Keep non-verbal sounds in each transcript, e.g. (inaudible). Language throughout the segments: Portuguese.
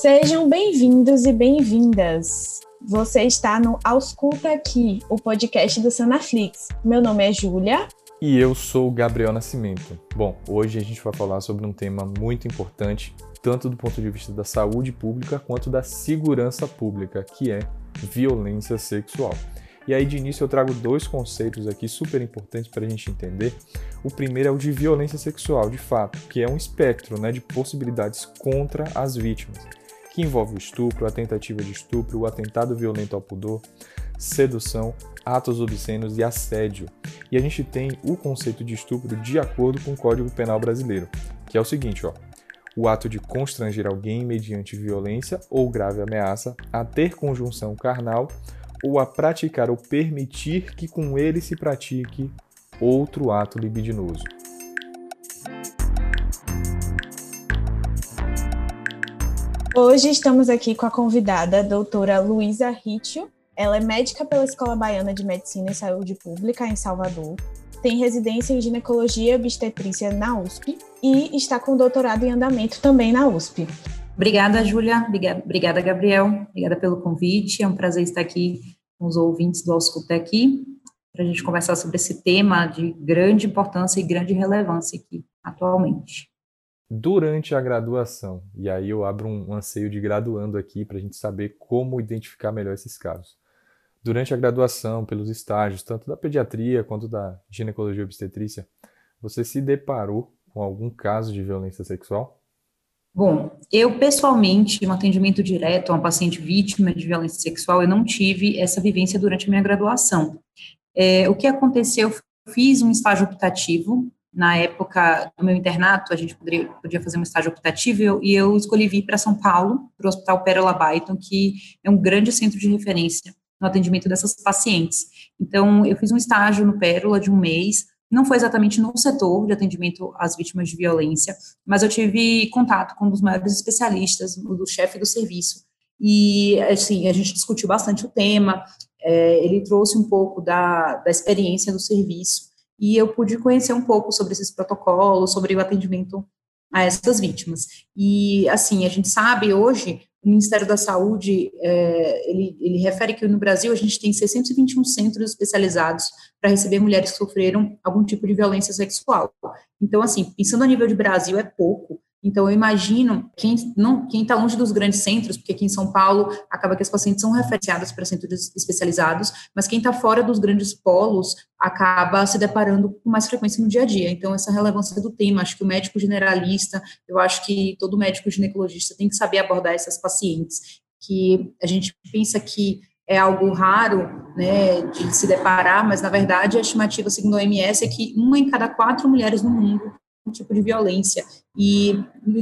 Sejam bem-vindos e bem-vindas. Você está no Ausculta Aqui, o podcast do Sanaflix. Meu nome é Júlia. E eu sou Gabriel Nascimento. Bom, hoje a gente vai falar sobre um tema muito importante, tanto do ponto de vista da saúde pública quanto da segurança pública, que é violência sexual. E aí, de início, eu trago dois conceitos aqui super importantes para a gente entender. O primeiro é o de violência sexual, de fato, que é um espectro né, de possibilidades contra as vítimas, que envolve o estupro, a tentativa de estupro, o atentado violento ao pudor, sedução, atos obscenos e assédio. E a gente tem o conceito de estupro de acordo com o Código Penal brasileiro, que é o seguinte, ó: o ato de constranger alguém mediante violência ou grave ameaça a ter conjunção carnal ou a praticar ou permitir que com ele se pratique outro ato libidinoso. Hoje estamos aqui com a convidada, a doutora Luísa Ritio. Ela é médica pela Escola Baiana de Medicina e Saúde Pública, em Salvador. Tem residência em ginecologia e obstetrícia na USP e está com doutorado em andamento também na USP. Obrigada, Júlia. Obrigada, Gabriel. Obrigada pelo convite. É um prazer estar aqui com os ouvintes do Ausculta aqui, para a gente conversar sobre esse tema de grande importância e grande relevância aqui atualmente. Durante a graduação, e aí eu abro um anseio de graduando aqui para a gente saber como identificar melhor esses casos. Durante a graduação, pelos estágios, tanto da pediatria quanto da ginecologia obstetrícia, você se deparou com algum caso de violência sexual? Bom, eu pessoalmente, no atendimento direto a uma paciente vítima de violência sexual, eu não tive essa vivência durante a minha graduação. É, o que aconteceu, eu fiz um estágio optativo, na época do meu internato, a gente poderia, podia fazer um estágio optativo, e eu, e eu escolhi vir para São Paulo, para o Hospital Pérola Baiton, que é um grande centro de referência no atendimento dessas pacientes. Então, eu fiz um estágio no Pérola de um mês, não foi exatamente no setor de atendimento às vítimas de violência, mas eu tive contato com um dos maiores especialistas, do chefe do serviço, e, assim, a gente discutiu bastante o tema, é, ele trouxe um pouco da, da experiência do serviço, e eu pude conhecer um pouco sobre esses protocolos, sobre o atendimento a essas vítimas. E, assim, a gente sabe hoje o Ministério da Saúde, é, ele, ele, refere que no Brasil a gente tem 621 centros especializados para receber mulheres que sofreram algum tipo de violência sexual. Então, assim, pensando a nível de Brasil, é pouco, então, eu imagino quem está longe dos grandes centros, porque aqui em São Paulo acaba que as pacientes são referenciadas para centros especializados, mas quem está fora dos grandes polos acaba se deparando com mais frequência no dia a dia. Então, essa relevância do tema, acho que o médico generalista, eu acho que todo médico ginecologista tem que saber abordar essas pacientes, que a gente pensa que é algo raro, né, de se deparar, mas na verdade a estimativa segundo a OMS é que uma em cada quatro mulheres no mundo tipo de violência. E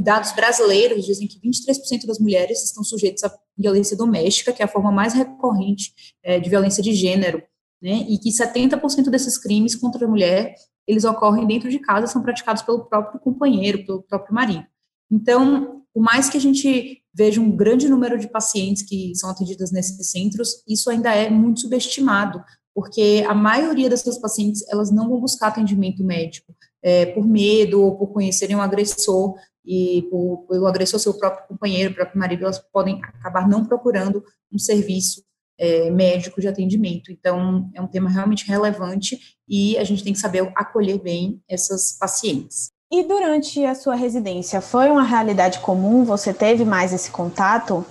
dados brasileiros dizem que 23% das mulheres estão sujeitas à violência doméstica, que é a forma mais recorrente é, de violência de gênero, né? E que 70% desses crimes contra a mulher, eles ocorrem dentro de casa, são praticados pelo próprio companheiro, pelo próprio marido. Então, por mais que a gente veja um grande número de pacientes que são atendidas nesses centros, isso ainda é muito subestimado, porque a maioria dessas pacientes, elas não vão buscar atendimento médico, é, por medo ou por conhecerem um agressor e por, pelo agressor seu próprio companheiro, próprio marido, elas podem acabar não procurando um serviço é, médico de atendimento. Então, é um tema realmente relevante e a gente tem que saber acolher bem essas pacientes. E durante a sua residência, foi uma realidade comum? Você teve mais esse contato?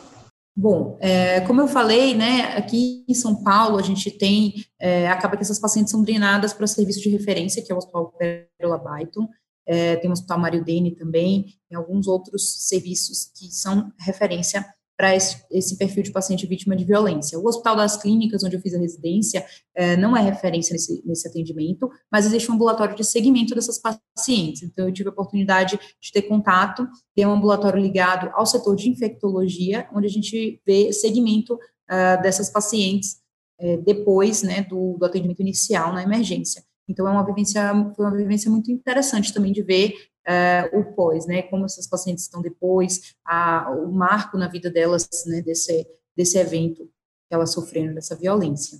Bom, é, como eu falei, né, aqui em São Paulo a gente tem, é, acaba que essas pacientes são drenadas para serviço de referência, que é o Hospital Pérola Baiton, é, tem o Hospital Mário Dene também, e alguns outros serviços que são referência para esse, perfil de paciente vítima de violência. O Hospital das Clínicas, onde eu fiz a residência, é, não é referência nesse, nesse, atendimento, mas existe um ambulatório de segmento dessas pacientes. Então, eu tive a oportunidade de ter contato, ter um ambulatório ligado ao setor de infectologia, onde a gente vê segmento uh, dessas pacientes uh, depois né, do, do atendimento inicial na emergência. Então, é uma vivência, foi uma vivência muito interessante também de ver uh, o pós, né, como essas pacientes estão depois, a, o marco na vida delas, né, desse, desse evento que elas sofreram, dessa violência.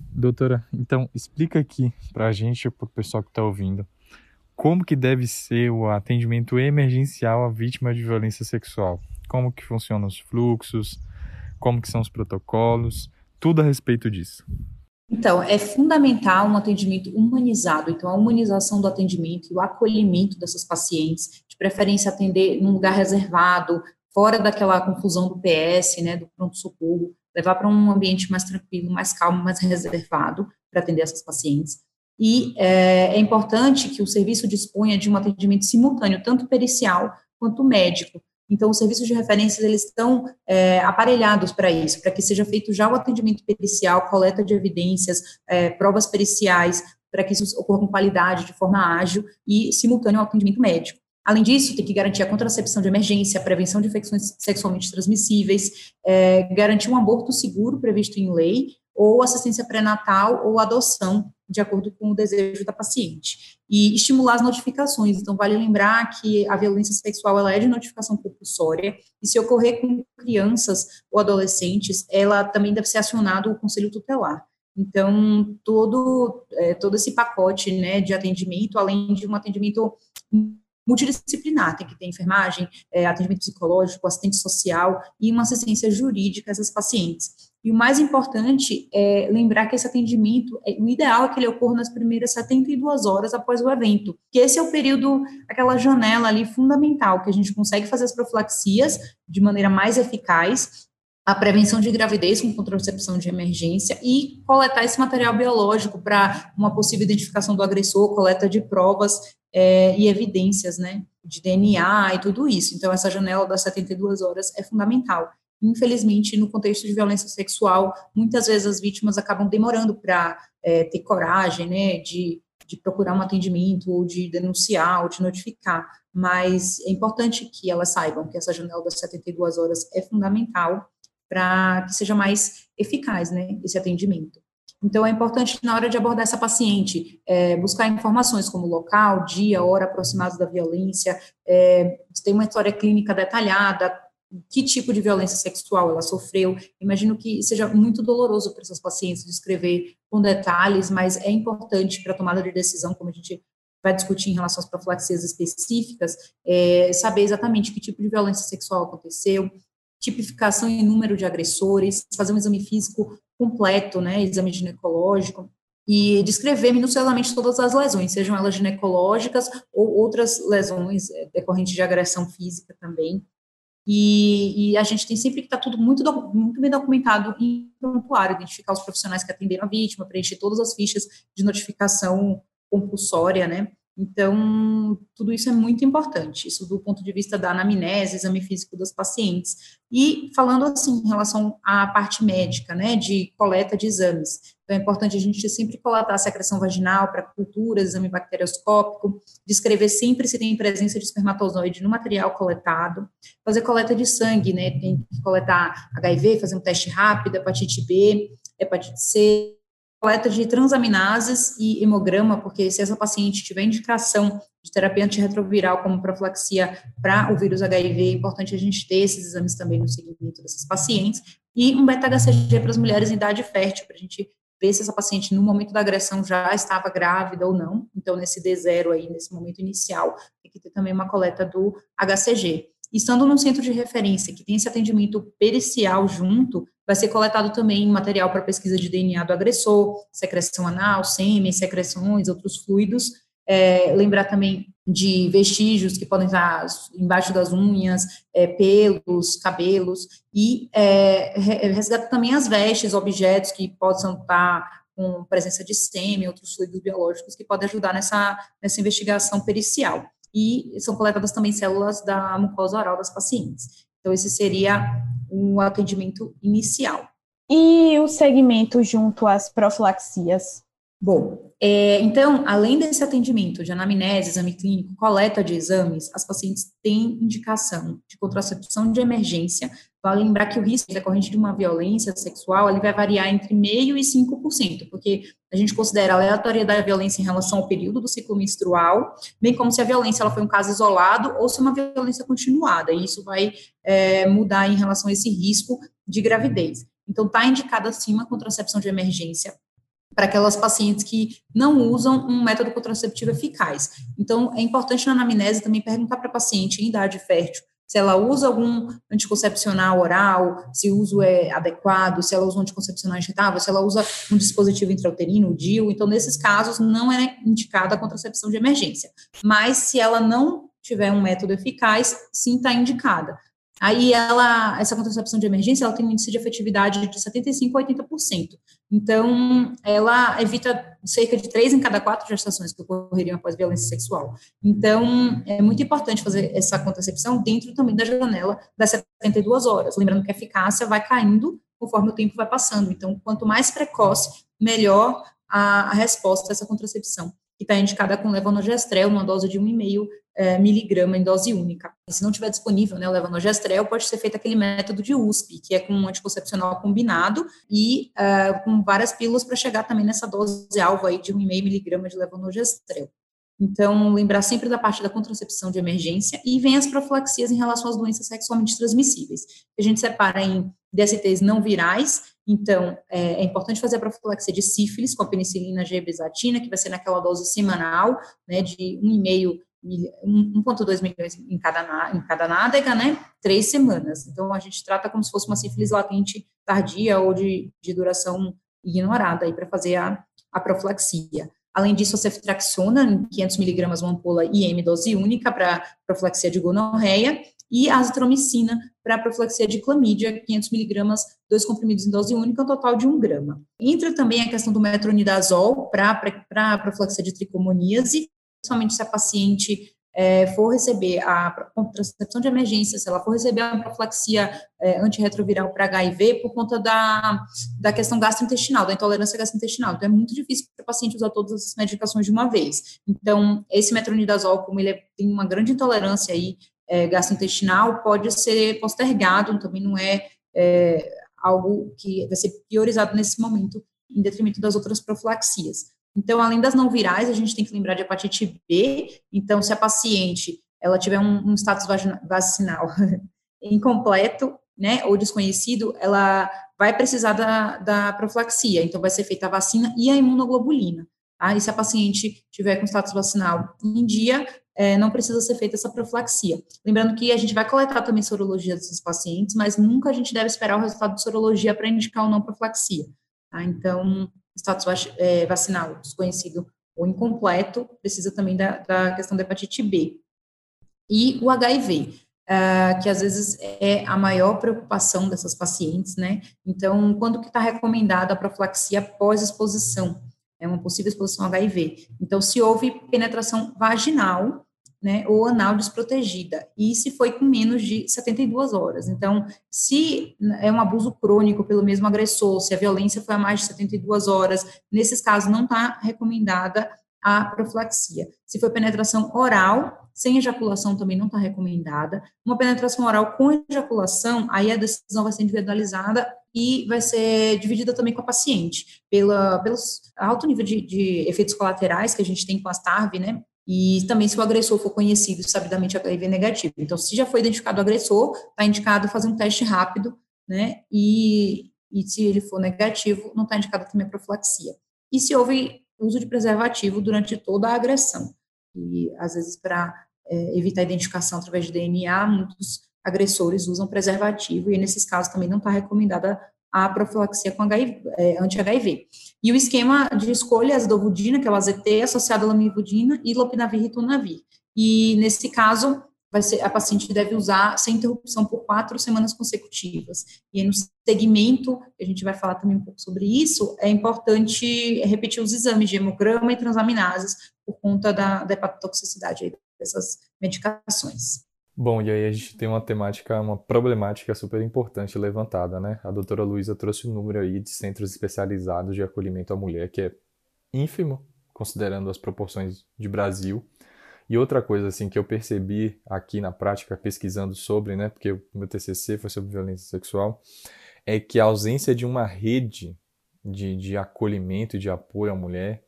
Doutora, então explica aqui para a gente, para o pessoal que está ouvindo, como que deve ser o atendimento emergencial à vítima de violência sexual? como que funcionam os fluxos, como que são os protocolos, tudo a respeito disso. Então, é fundamental um atendimento humanizado. Então, a humanização do atendimento e o acolhimento dessas pacientes, de preferência atender num lugar reservado, fora daquela confusão do PS, né, do pronto-socorro, levar para um ambiente mais tranquilo, mais calmo, mais reservado para atender essas pacientes. E é, é, importante que o serviço disponha de um atendimento simultâneo, tanto pericial quanto médico. Então, os serviços de referências, eles estão é, aparelhados para isso, para que seja feito já o atendimento pericial, coleta de evidências, é, provas periciais, para que isso ocorra com qualidade, de forma ágil e simultâneo ao atendimento médico. Além disso, tem que garantir a contracepção de emergência, a prevenção de infecções sexualmente transmissíveis, é, garantir um aborto seguro previsto em lei, ou assistência pré-natal ou adoção, de acordo com o desejo da paciente. E estimular as notificações. Então, vale lembrar que a violência sexual ela é de notificação compulsória, e se ocorrer com crianças ou adolescentes, ela também deve ser acionado o conselho tutelar. Então, todo, é, todo esse pacote né, de atendimento, além de um atendimento multidisciplinar, tem que ter enfermagem, é, atendimento psicológico, assistente social e uma assistência jurídica a essas pacientes. E o mais importante é lembrar que esse atendimento, é, o ideal é que ele ocorra nas primeiras 72 horas após o evento, que esse é o período, aquela janela ali fundamental, que a gente consegue fazer as profilaxias de maneira mais eficaz, a prevenção de gravidez com contracepção de emergência e coletar esse material biológico para uma possível identificação do agressor, coleta de provas é, e evidências, né, de DNA e tudo isso. Então, essa janela das 72 horas é fundamental. Infelizmente, no contexto de violência sexual, muitas vezes as vítimas acabam demorando para é, ter coragem, né, de, de procurar um atendimento, ou de denunciar, ou de notificar. Mas é importante que elas saibam que essa janela das 72 horas é fundamental para que seja mais eficaz, né, esse atendimento. Então, é importante, na hora de abordar essa paciente, é, buscar informações como local, dia, hora aproximados da violência, é, tem uma história clínica detalhada, que tipo de violência sexual ela sofreu. Imagino que seja muito doloroso para essas pacientes descrever com detalhes, mas é importante para a tomada de decisão, como a gente vai discutir em relação às profilaxias específicas, é, saber exatamente que tipo de violência sexual aconteceu, tipificação e número de agressores, fazer um exame físico completo, né, exame ginecológico, e descrever minuciosamente todas as lesões, sejam elas ginecológicas ou outras lesões é, decorrentes de agressão física também. E, e, a gente tem sempre que estar tá tudo muito, muito bem documentado em prontuário, identificar os profissionais que atenderam a vítima, preencher todas as fichas de notificação compulsória, né? Então, tudo isso é muito importante, isso do ponto de vista da anamnese, exame físico das pacientes. E falando assim, em relação à parte médica, né, de coleta de exames. Então, é importante a gente sempre coletar a secreção vaginal para cultura, exame bacterioscópico, descrever sempre se tem presença de espermatozoide no material coletado, fazer coleta de sangue, né, tem que coletar HIV, fazer um teste rápido, hepatite B, hepatite C, coleta de transaminases e hemograma, porque se essa paciente tiver indicação de terapia antirretroviral como profilaxia para o vírus HIV, é importante a gente ter esses exames também no seguimento dessas pacientes, e um beta-HCG para as mulheres em idade fértil, para a gente ver se essa paciente, no momento da agressão, já estava grávida ou não. Então, nesse D0 aí, nesse momento inicial, tem que ter também uma coleta do HCG. Estando num centro de referência que tem esse atendimento pericial junto, vai ser coletado também material para pesquisa de DNA do agressor, secreção anal, sêmen, secreções, outros fluidos. É, lembrar também de vestígios que podem estar embaixo das unhas, é, pelos, cabelos, e é, resgata também as vestes, objetos que possam estar com presença de sêmen, outros fluidos biológicos que podem ajudar nessa, nessa investigação pericial e são coletadas também células da mucosa oral das pacientes. Então, esse seria um atendimento inicial. E o segmento junto às profilaxias? Bom, é, então, além desse atendimento de anamnese, exame clínico, coleta de exames, as pacientes têm indicação de contracepção de emergência. Vale lembrar que o risco decorrente de uma violência sexual ele vai variar entre meio e 5%, porque a gente considera a aleatoriedade da violência em relação ao período do ciclo menstrual, bem como se a violência ela foi um caso isolado ou se é uma violência continuada, e isso vai é, mudar em relação a esse risco de gravidez. Então, está indicada acima a contracepção de emergência para aquelas pacientes que não usam um método contraceptivo eficaz. Então, é importante na anamnese também perguntar para a paciente em idade fértil se ela usa algum anticoncepcional oral, se o uso é adequado, se ela usa um anticoncepcional injetável, se ela usa um dispositivo intrauterino, o DIU. Então, nesses casos, não é indicada a contracepção de emergência. Mas, se ela não tiver um método eficaz, sim está indicada. Aí ela, essa contracepção de emergência, ela tem um índice de efetividade de 75 a 80%. Então, ela evita cerca de três em cada quatro gestações que ocorreriam após violência sexual. Então, é muito importante fazer essa contracepção dentro também da janela das 72 horas. Lembrando que a eficácia vai caindo conforme o tempo vai passando. Então, quanto mais precoce, melhor a, a resposta a essa contracepção que está indicada com levonorgestrel, uma dose de 1,5 é, miligrama em dose única. E se não tiver disponível né, o levonorgestrel, pode ser feito aquele método de USP, que é com um anticoncepcional combinado e é, com várias pílulas para chegar também nessa dose alvo aí de 1,5 miligrama de levonorgestrel. Então, lembrar sempre da parte da contracepção de emergência e vem as profilaxias em relação às doenças sexualmente transmissíveis. A gente separa em DSTs não virais, então é, é importante fazer a profilaxia de sífilis com a penicilina G bisatina, que vai ser naquela dose semanal, né, de 1,5 1,2 milhões em cada, em cada nádega, né? Três semanas. Então, a gente trata como se fosse uma sífilis latente tardia ou de, de duração ignorada aí para fazer a, a profilaxia. Além disso, a ceftriaxona, 500 miligramas, uma ampola IM dose única para profilaxia de gonorreia, e a azitromicina para profilaxia de clamídia, 500 miligramas, dois comprimidos em dose única, um total de 1 grama. Entra também a questão do metronidazol para profilaxia de tricomoníase, principalmente se a paciente é, for receber a contracepção de emergência, se ela for receber a profilaxia é, antirretroviral para HIV por conta da, da questão gastrointestinal, da intolerância gastrointestinal. Então, é muito difícil para o paciente usar todas as medicações de uma vez. Então, esse metronidazol, como ele é, tem uma grande intolerância aí, é, gastrointestinal, pode ser postergado, também não é algo que vai ser priorizado nesse momento, em detrimento das outras profilaxias. Então, além das não virais, a gente tem que lembrar de hepatite B. Então, se a paciente ela tiver um, um status vacinal (laughs) incompleto, né, ou desconhecido, ela vai precisar da, da profilaxia. Então, vai ser feita a vacina e a imunoglobulina. Tá? E se a paciente tiver com status vacinal em dia, é, não precisa ser feita essa profilaxia. Lembrando que a gente vai coletar também sorologia desses pacientes, mas nunca a gente deve esperar o resultado de sorologia para indicar ou não profilaxia. Tá? Então, status é, vacinal desconhecido ou incompleto, precisa também da, da questão da hepatite B. E o HIV, uh, é, que às vezes é a maior preocupação dessas pacientes, né? Então, quando que está recomendada a profilaxia após exposição? É uma possível exposição ao HIV. Então, se houve penetração vaginal, né, ou anal desprotegida, e se foi com menos de 72 horas. Então, se é um abuso crônico pelo mesmo agressor, se a violência foi a mais de 72 horas, nesses casos não está recomendada a profilaxia. Se foi penetração oral, sem ejaculação também não está recomendada. Uma penetração oral com ejaculação, aí a decisão vai ser individualizada e vai ser dividida também com a paciente, pela, pelos alto nível de, de efeitos colaterais que a gente tem com as TARV, né? E também se o agressor for conhecido sabidamente HIV negativo. Então, se já foi identificado o agressor, está indicado fazer um teste rápido, né? E, e se ele for negativo, não está indicado também a profilaxia. E se houve uso de preservativo durante toda a agressão. E, às vezes, para é, evitar a identificação através de DNA, muitos agressores usam preservativo, e nesses casos também não está recomendada a profilaxia com HIV, é, anti-HIV. E o esquema de escolha é azidovodina, que é o AZT, associado à lamivudina e lopinavir e ritonavir. E, nesse caso, vai ser, a paciente deve usar sem interrupção por quatro semanas consecutivas. E no segmento, a gente vai falar também um pouco sobre isso, é importante repetir os exames de hemograma e transaminases por conta da, da hepatotoxicidade dessas medicações. Bom, e aí a gente tem uma temática, uma problemática super importante levantada, né? A doutora Luísa trouxe um número aí de centros especializados de acolhimento à mulher, que é ínfimo, considerando as proporções de Brasil. E outra coisa, assim, que eu percebi aqui na prática, pesquisando sobre, né? Porque o meu TCC foi sobre violência sexual, é que a ausência de uma rede de, de acolhimento e de apoio à mulher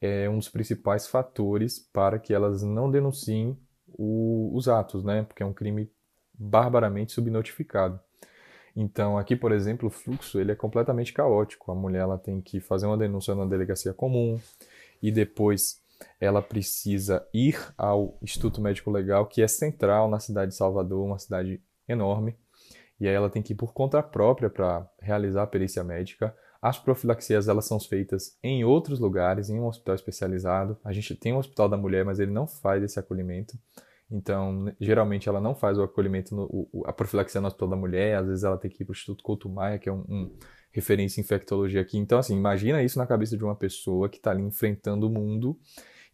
é um dos principais fatores para que elas não denunciem o, os atos, né? Porque é um crime barbaramente subnotificado. Então, aqui, por exemplo, o fluxo ele é completamente caótico. A mulher ela tem que fazer uma denúncia na delegacia comum e depois ela precisa ir ao Instituto Médico Legal, que é central na cidade de Salvador, uma cidade enorme, e aí ela tem que ir por conta própria para realizar a perícia médica. As profilaxias elas são feitas em outros lugares, em um hospital especializado. A gente tem um hospital da mulher, mas ele não faz esse acolhimento. Então, geralmente ela não faz o acolhimento, no, o, a profilaxia no hospital da mulher. Às vezes ela tem que ir para o Instituto Couto Maia, que é um, um referência em infectologia aqui. Então, assim, imagina isso na cabeça de uma pessoa que está ali enfrentando o mundo,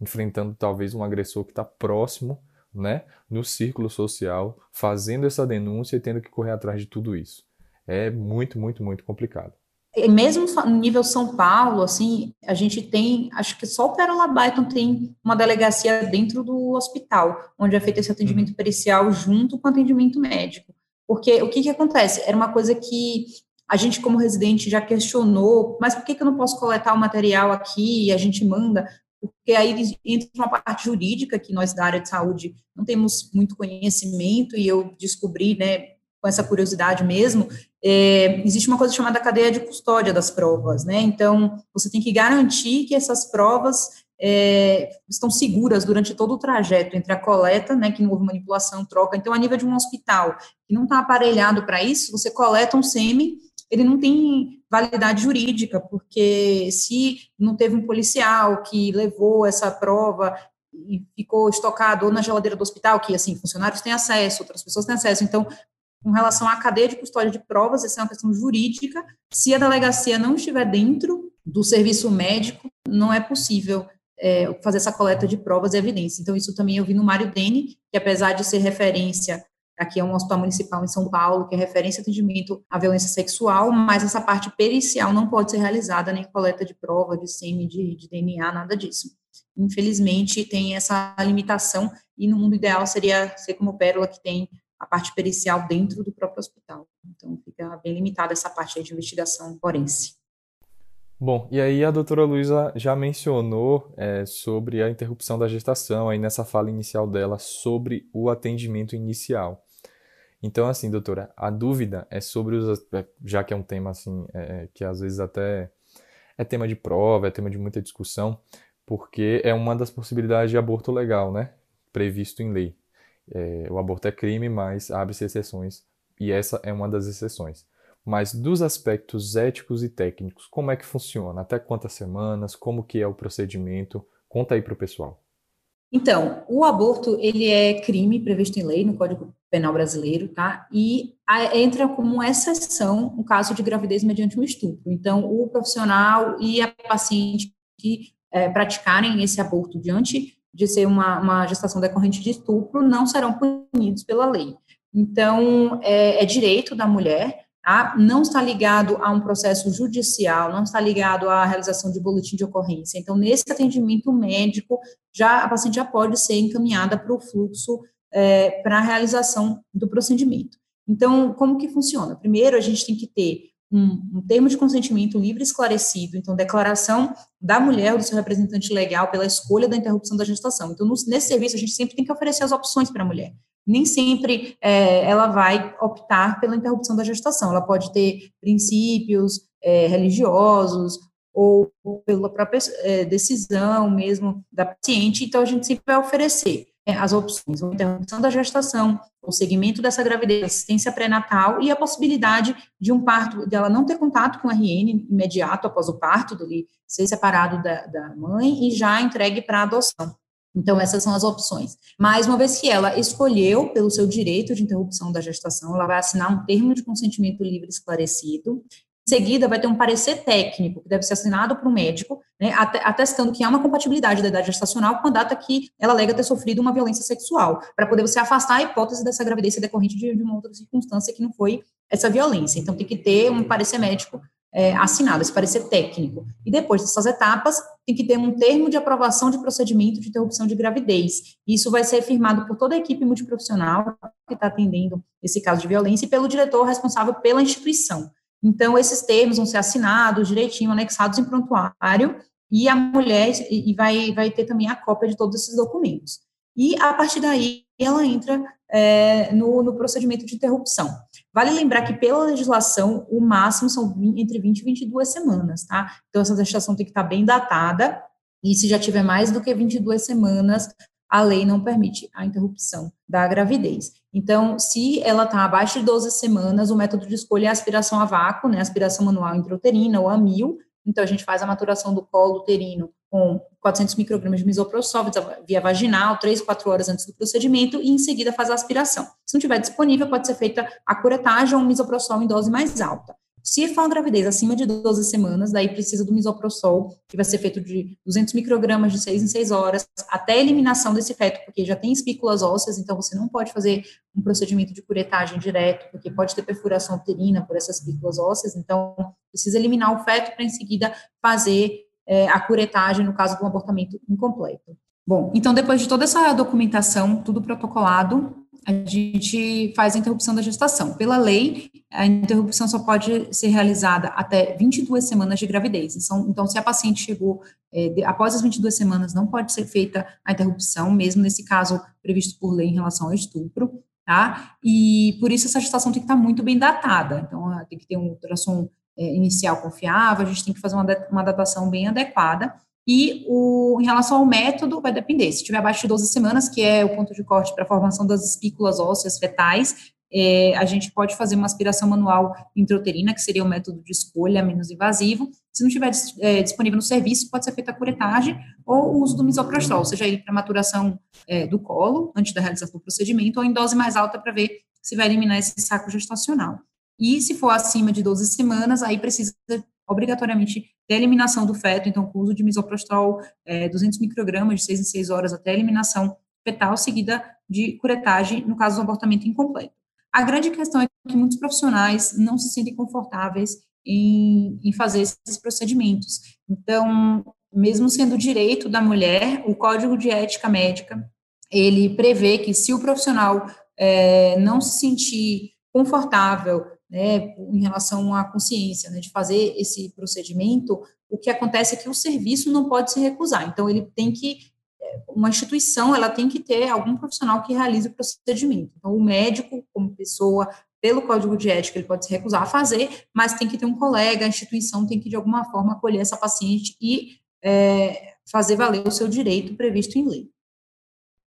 enfrentando talvez um agressor que está próximo, né, no círculo social, fazendo essa denúncia e tendo que correr atrás de tudo isso. É muito, muito, muito complicado. E mesmo no nível São Paulo, assim, a gente tem, acho que só o Pérola Byton tem uma delegacia dentro do hospital, onde é feito esse atendimento uhum. pericial junto com o atendimento médico. Porque o que que acontece? Era uma coisa que a gente, como residente, já questionou, mas por que, que eu não posso coletar o material aqui e a gente manda? Porque aí entra uma parte jurídica que nós da área de saúde não temos muito conhecimento e eu descobri, né, com essa curiosidade mesmo, é, existe uma coisa chamada cadeia de custódia das provas, né? Então, você tem que garantir que essas provas é, estão seguras durante todo o trajeto entre a coleta, né, que não houve manipulação, troca. Então, a nível de um hospital que não está aparelhado para isso, você coleta um sêmen, ele não tem validade jurídica, porque se não teve um policial que levou essa prova e ficou estocado ou na geladeira do hospital, que, assim, funcionários têm acesso, outras pessoas têm acesso, então, com relação à cadeia de custódia de provas, essa é uma questão jurídica. Se a delegacia não estiver dentro do serviço médico, não é possível é, fazer essa coleta de provas e evidências. Então, isso também eu vi no Mário Dene, que apesar de ser referência, aqui é um hospital municipal em São Paulo, que é referência de atendimento à violência sexual, mas essa parte pericial não pode ser realizada, nem coleta de prova, de sêmen, de, de DNA, nada disso. Infelizmente, tem essa limitação, e no mundo ideal seria ser como Pérola, que tem a parte pericial dentro do próprio hospital. Então, fica bem limitada essa parte de investigação forense. Bom, e aí a doutora Luísa já mencionou é, sobre a interrupção da gestação, aí nessa fala inicial dela, sobre o atendimento inicial. Então, assim, doutora, a dúvida é sobre os. É, já que é um tema, assim, é, é, que às vezes até é tema de prova, é tema de muita discussão, porque é uma das possibilidades de aborto legal, né? Previsto em lei. É, o aborto é crime, mas abre-se exceções, e essa é uma das exceções. Mas dos aspectos éticos e técnicos, como é que funciona? Até quantas semanas? Como que é o procedimento? Conta aí para o pessoal. Então, o aborto, ele é crime previsto em lei no Código Penal Brasileiro, tá? E a, entra como exceção o caso de gravidez mediante um estupro. Então, o profissional e a paciente que é, praticarem esse aborto diante de ser uma, uma gestação decorrente de estupro não serão punidos pela lei. Então, é, é direito da mulher, tá? não está ligado a um processo judicial, não está ligado à realização de boletim de ocorrência. Então, nesse atendimento médico, já a paciente já pode ser encaminhada para o fluxo é, para a realização do procedimento. Então, como que funciona? Primeiro, a gente tem que ter um, um, termo de consentimento livre e esclarecido, então, declaração da mulher ou do seu representante legal pela escolha da interrupção da gestação. Então, no, nesse serviço, a gente sempre tem que oferecer as opções para a mulher. Nem sempre é, ela vai optar pela interrupção da gestação, ela pode ter princípios é, religiosos ou, pela própria é, decisão mesmo da paciente, então a gente sempre vai oferecer as opções, a interrupção da gestação, o segmento dessa gravidez, assistência pré-natal e a possibilidade de um parto, dela não ter contato com RN imediato após o parto, dele ser separado da, da mãe e já entregue para adoção. Então, essas são as opções. Mas, uma vez que ela escolheu pelo seu direito de interrupção da gestação, ela vai assinar um termo de consentimento livre esclarecido, seguida, vai ter um parecer técnico, que deve ser assinado por um médico, né, atestando que há uma compatibilidade da idade gestacional com a data que ela alega ter sofrido uma violência sexual, para poder você afastar a hipótese dessa gravidez decorrente de, de, uma outra circunstância que não foi essa violência. Então, tem que ter um parecer médico é, assinado, esse parecer técnico. E depois dessas etapas, tem que ter um termo de aprovação de procedimento de interrupção de gravidez. Isso vai ser firmado por toda a equipe multiprofissional que está atendendo esse caso de violência e pelo diretor responsável pela instituição. Então, esses termos vão ser assinados direitinho, anexados em prontuário, e a mulher e vai, vai ter também a cópia de todos esses documentos. E, a partir daí, ela entra é, no, no, procedimento de interrupção. Vale lembrar que, pela legislação, o máximo são entre 20 e 22 semanas, tá? Então, essa gestação tem que estar bem datada, E se já tiver mais do que 22 semanas, a lei não permite a interrupção da gravidez. Então, se ela está abaixo de 12 semanas, o método de escolha é aspiração a vácuo, né, aspiração manual intrauterina ou a mil. Então, a gente faz a maturação do colo uterino com 400 microgramas de misoprostol via vaginal, 3, 4 horas antes do procedimento, e em seguida faz a aspiração. Se não tiver disponível, pode ser feita a curetagem ou um misoprostol em dose mais alta. Se for uma gravidez acima de 12 semanas, daí precisa do misoprostol, que vai ser feito de 200 microgramas de 6 em 6 horas, até a eliminação desse feto, porque já tem espículas ósseas, então você não pode fazer um procedimento de curetagem direto, porque pode ter perfuração uterina por essas espículas ósseas, então precisa eliminar o feto para em seguida fazer é, a curetagem no caso de um abortamento incompleto. Bom, então depois de toda essa documentação, tudo protocolado, a gente faz a interrupção da gestação. Pela lei, a interrupção só pode ser realizada até 22 semanas de gravidez. Então, então se a paciente chegou é, de, após as 22 semanas, não pode ser feita a interrupção, mesmo nesse caso previsto por lei em relação ao estupro, tá? E por isso essa gestação tem que estar muito bem datada. Então, tem que ter um ultrassom é, inicial confiável, a gente tem que fazer uma, uma datação bem adequada. E o, em relação ao método, vai depender. Se tiver abaixo de 12 semanas, que é o ponto de corte para a formação das espículas ósseas fetais, é, a gente pode fazer uma aspiração manual intrauterina, que seria o método de escolha menos invasivo. Se não estiver é, disponível no serviço, pode ser feita a curetagem ou o uso do misoprostol, seja ele para maturação é, do colo, antes da realização do procedimento, ou em dose mais alta para ver se vai eliminar esse saco gestacional. E se for acima de 12 semanas, aí precisa obrigatoriamente ter eliminação do feto, então com o uso de misoprostol, é, 200 microgramas de 6 em 6 horas até a eliminação fetal, seguida de curetagem, no caso do abortamento incompleto. A grande questão é que muitos profissionais não se sentem confortáveis em, em fazer esses procedimentos. Então, mesmo sendo direito da mulher, o Código de Ética Médica, ele prevê que se o profissional é, não se sentir confortável né, em relação à consciência, né, de fazer esse procedimento, o que acontece é que o serviço não pode se recusar. Então, ele tem que, é, uma instituição, ela tem que ter algum profissional que realize o procedimento. Então, o médico, como pessoa, pelo código de ética, ele pode se recusar a fazer, mas tem que ter um colega, a instituição tem que, de alguma forma, acolher essa paciente e é, fazer valer o seu direito previsto em lei.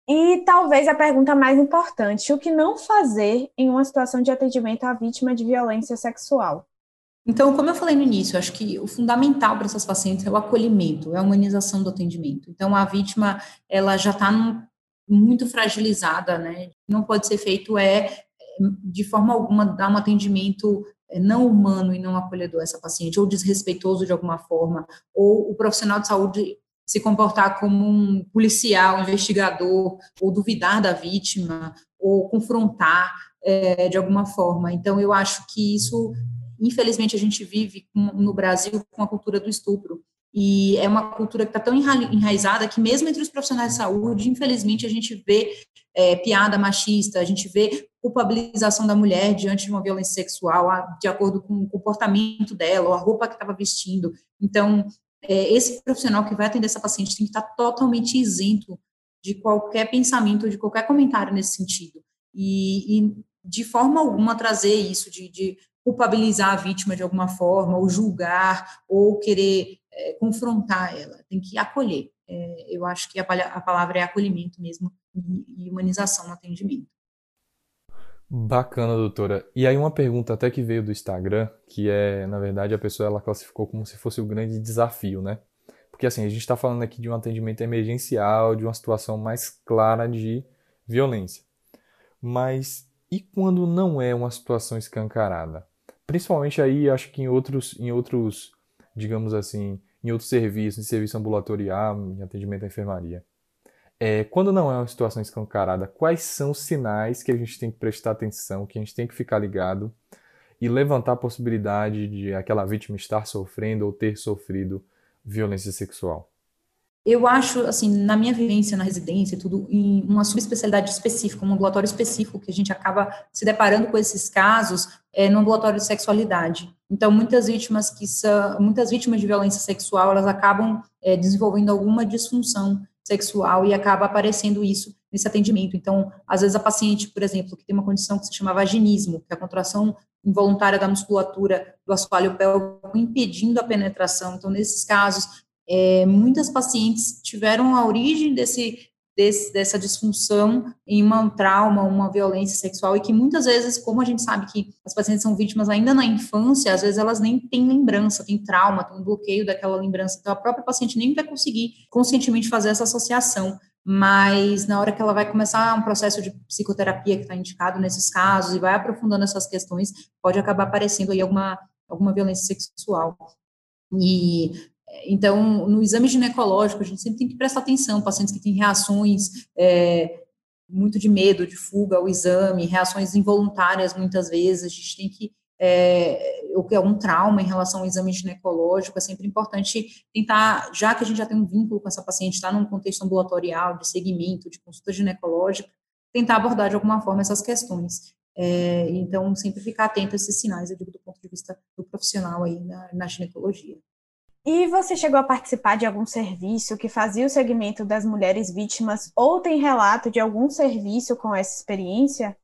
E talvez a pergunta mais importante: o que não fazer em uma situação de atendimento à vítima de violência sexual? Então, como eu falei no início, acho que o fundamental para essas pacientes é o acolhimento, é a humanização do atendimento. Então, a vítima, ela já está muito fragilizada, né? Não pode ser feito é, de forma alguma, dar um atendimento é, não humano e não acolhedor a essa paciente, ou desrespeitoso de alguma forma, ou o profissional de saúde se comportar como um policial, investigador, ou duvidar da vítima, ou confrontar é, de alguma forma. Então, eu acho que isso, infelizmente, a gente vive no Brasil com a cultura do estupro. E é uma cultura que está tão enraizada que, mesmo entre os profissionais de saúde, infelizmente, a gente vê é, piada machista, a gente vê culpabilização da mulher diante de uma violência sexual, de acordo com o comportamento dela, ou a roupa que estava vestindo. Então, é, esse profissional que vai atender essa paciente tem que estar totalmente isento de qualquer pensamento, de qualquer comentário nesse sentido. E, e de forma alguma trazer isso, de, de, culpabilizar a vítima de alguma forma, ou julgar, ou querer é, confrontar ela. Tem que acolher. É, eu acho que a, a, palavra é acolhimento mesmo e, e humanização no atendimento. Bacana, doutora. E aí uma pergunta até que veio do Instagram, que é, na verdade, a pessoa ela classificou como se fosse o grande desafio, né? Porque assim, a gente está falando aqui de um atendimento emergencial, de uma situação mais clara de violência. Mas e quando não é uma situação escancarada? Principalmente aí, acho que em outros, em outros, digamos assim, em outros serviços, em serviço ambulatorial, em atendimento à enfermaria. É, quando não é uma situação escancarada, quais são os sinais que a gente tem que prestar atenção, que a gente tem que ficar ligado e levantar a possibilidade de aquela vítima estar sofrendo ou ter sofrido violência sexual? Eu acho, assim, na minha vivência na residência, tudo em uma subespecialidade específica, um ambulatório específico, que a gente acaba se deparando com esses casos é, no ambulatório de sexualidade. Então, muitas vítimas que são, muitas vítimas de violência sexual, elas acabam é, desenvolvendo alguma disfunção sexual e acaba aparecendo isso nesse atendimento. Então, às vezes a paciente, por exemplo, que tem uma condição que se chama vaginismo, que é a contração involuntária da musculatura do assoalho pélvico impedindo a penetração. Então, nesses casos, é, muitas pacientes tiveram a origem desse, desse, dessa disfunção em um trauma, uma violência sexual, e que muitas vezes, como a gente sabe que as pacientes são vítimas ainda na infância, às vezes elas nem têm lembrança, têm trauma, tem um bloqueio daquela lembrança, então a própria paciente nem vai conseguir conscientemente fazer essa associação mas na hora que ela vai começar um processo de psicoterapia que está indicado nesses casos e vai aprofundando essas questões, pode acabar aparecendo aí alguma, alguma violência sexual. E então, no exame ginecológico, a gente sempre tem que prestar atenção, pacientes que têm reações é, muito de medo, de fuga ao exame, reações involuntárias muitas vezes, a gente tem que é, ou que é um trauma em relação ao exame ginecológico, é sempre importante tentar, já que a gente já tem um vínculo com essa paciente, está num contexto ambulatorial, de segmento, de consulta ginecológica, tentar abordar de alguma forma essas questões. É, então, sempre ficar atento a esses sinais, eu digo, do ponto de vista do profissional aí na, na ginecologia. E você chegou a participar de algum serviço que fazia o segmento das mulheres vítimas ou tem relato de algum serviço com essa experiência?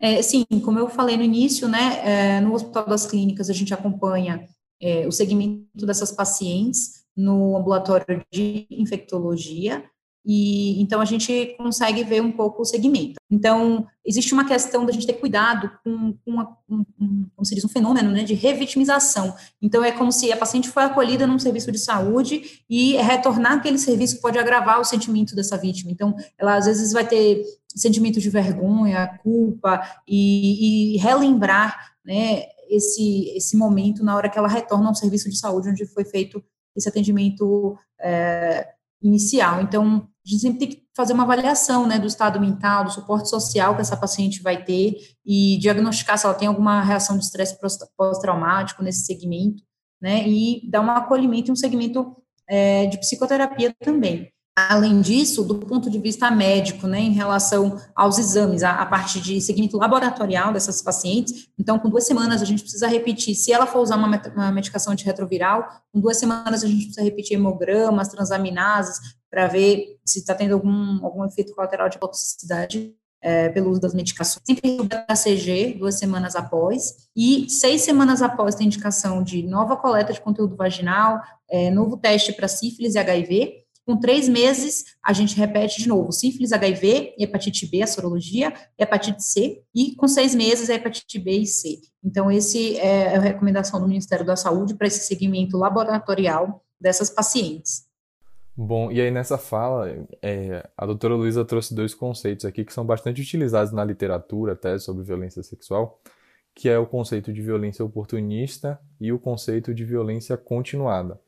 É, sim, como eu falei no início, né, é, no Hospital das Clínicas a gente acompanha é, o segmento dessas pacientes no ambulatório de infectologia, e então a gente consegue ver um pouco o segmento. Então, existe uma questão da gente ter cuidado com, com uma, um, um, como se diz, um fenômeno né, de revitimização. Então, é como se a paciente foi acolhida num serviço de saúde e retornar aquele serviço pode agravar o sentimento dessa vítima. Então, ela às vezes vai ter sentimento de vergonha, culpa e, e relembrar né, esse, esse momento na hora que ela retorna ao serviço de saúde onde foi feito esse atendimento é, inicial. Então, a gente sempre tem que fazer uma avaliação, né, do estado mental, do suporte social que essa paciente vai ter e diagnosticar se ela tem alguma reação de estresse pós-traumático nesse segmento, né, e dar um acolhimento e um segmento é, de psicoterapia também. Além disso, do ponto de vista médico, né, em relação aos exames, a, a, parte de segmento laboratorial dessas pacientes, então, com duas semanas, a gente precisa repetir, se ela for usar uma, uma medicação antirretroviral, com duas semanas a gente precisa repetir hemogramas, transaminases, para ver se está tendo algum, algum efeito colateral de toxicidade é, pelo uso das medicações. Sempre o HCG, duas semanas após, e seis semanas após tem indicação de nova coleta de conteúdo vaginal, é, novo teste para sífilis e HIV, com três meses, a gente repete de novo: sífilis, HIV, hepatite B, a sorologia, hepatite C, e com seis meses, a hepatite B e C. Então, esse é a recomendação do Ministério da Saúde para esse segmento laboratorial dessas pacientes. Bom, e aí nessa fala, é, a doutora Luísa trouxe dois conceitos aqui que são bastante utilizados na literatura, até sobre violência sexual, que é o conceito de violência oportunista e o conceito de violência continuada.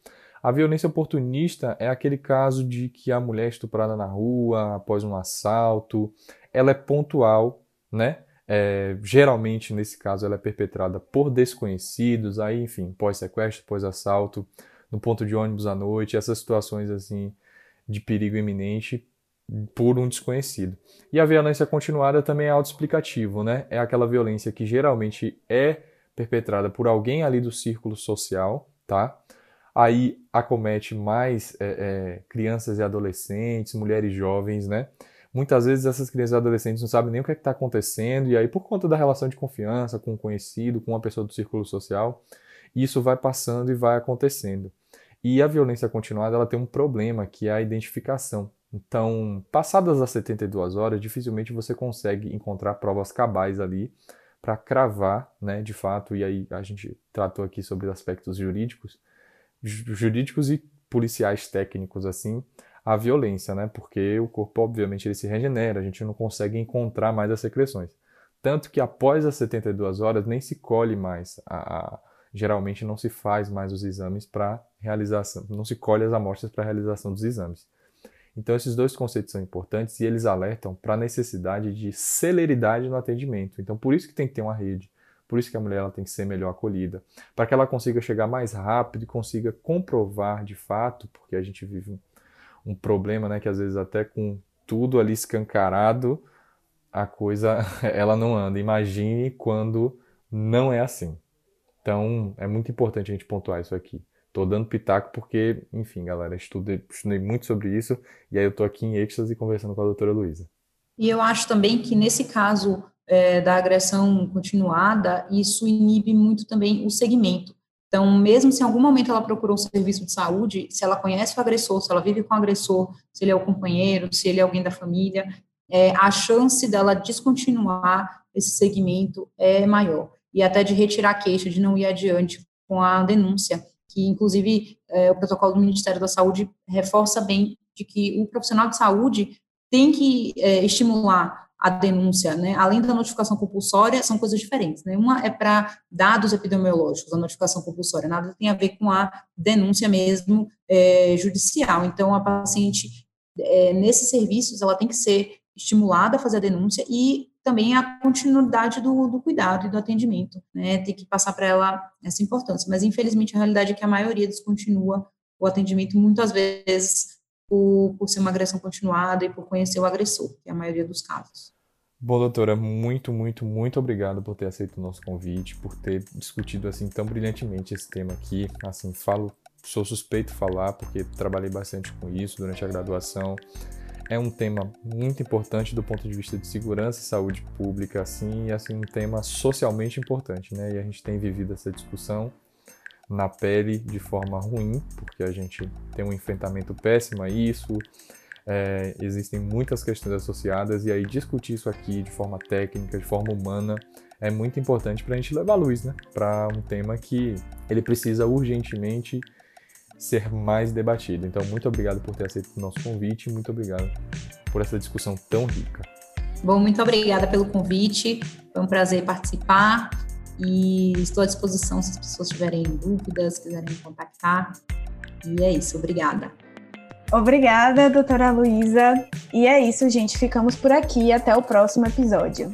A violência oportunista é aquele caso de que a mulher é estuprada na rua após um assalto, ela é pontual, né? É, geralmente, nesse caso, ela é perpetrada por desconhecidos, aí, enfim, pós-sequestro, pós-assalto, no ponto de ônibus à noite, essas situações assim de perigo iminente por um desconhecido. E a violência continuada também é autoexplicativo, né? É aquela violência que geralmente é perpetrada por alguém ali do círculo social, tá? aí acomete mais é, é, crianças e adolescentes, mulheres jovens, né? Muitas vezes essas crianças e adolescentes não sabem nem o que é está acontecendo, e aí, por conta da relação de confiança com um conhecido, com uma pessoa do círculo social, isso vai passando e vai acontecendo. E a violência continuada ela tem um problema, que é a identificação. Então, passadas as 72 horas, dificilmente você consegue encontrar provas cabais ali para cravar, né, de fato, e aí a gente tratou aqui sobre aspectos jurídicos, jurídicos e policiais técnicos assim a violência, né? Porque o corpo obviamente ele se regenera, a gente não consegue encontrar mais as secreções. Tanto que após as 72 horas nem se colhe mais a, a geralmente não se faz mais os exames para realização, não se colhe as amostras para realização dos exames. Então esses dois conceitos são importantes e eles alertam para a necessidade de celeridade no atendimento. Então por isso que tem que ter uma rede, por isso que a mulher ela tem que ser melhor acolhida, para que ela consiga chegar mais rápido e consiga comprovar de fato, porque a gente vive um, um problema, né, que às vezes até com tudo ali escancarado, a coisa (laughs) ela não anda. Imagine quando não é assim. Então, é muito importante a gente pontuar isso aqui. Tô dando pitaco porque, enfim, galera, estudei, estudei muito sobre isso e aí eu tô aqui em êxtase conversando com a doutora Luísa. E eu acho também que nesse caso é, da agressão continuada, isso inibe muito também o segmento. Então, mesmo se em algum momento ela procurou um serviço de saúde, se ela conhece o agressor, se ela vive com o agressor, se ele é o companheiro, se ele é alguém da família, é, a chance dela descontinuar esse segmento é maior. E até de retirar a queixa, de não ir adiante com a denúncia, que inclusive é, o protocolo do Ministério da Saúde reforça bem de que o profissional de saúde tem que é, estimular a denúncia, né? Além da notificação compulsória, são coisas diferentes, né? Uma é para dados epidemiológicos, a notificação compulsória, nada tem a ver com a denúncia mesmo é, judicial. Então, a paciente, é, nesses serviços, ela tem que ser estimulada a fazer a denúncia e também a continuidade do, do cuidado e do atendimento, né? Tem que passar para ela essa importância. Mas, infelizmente, a realidade é que a maioria descontinua o atendimento, muitas vezes por, por ser uma agressão continuada e por conhecer o agressor, que é a maioria dos casos. Bom, doutora, muito, muito, muito obrigado por ter aceito o nosso convite, por ter discutido assim tão brilhantemente esse tema aqui. Assim, falo, sou suspeito falar porque trabalhei bastante com isso durante a graduação. É um tema muito importante do ponto de vista de segurança e saúde pública, assim, e assim um tema socialmente importante, né? E a gente tem vivido essa discussão na pele de forma ruim, porque a gente tem um enfrentamento péssimo a isso, é, existem muitas questões associadas, e aí discutir isso aqui de forma técnica, de forma humana, é muito importante para a gente levar luz né, para um tema que ele precisa urgentemente ser mais debatido. Então, muito obrigado por ter aceito o nosso convite, muito obrigado por essa discussão tão rica. Bom, muito obrigada pelo convite, foi um prazer participar e estou à disposição se as pessoas tiverem dúvidas, quiserem me contactar. E é isso, obrigada. Obrigada, doutora Luísa. E é isso, gente. Ficamos por aqui. Até o próximo episódio.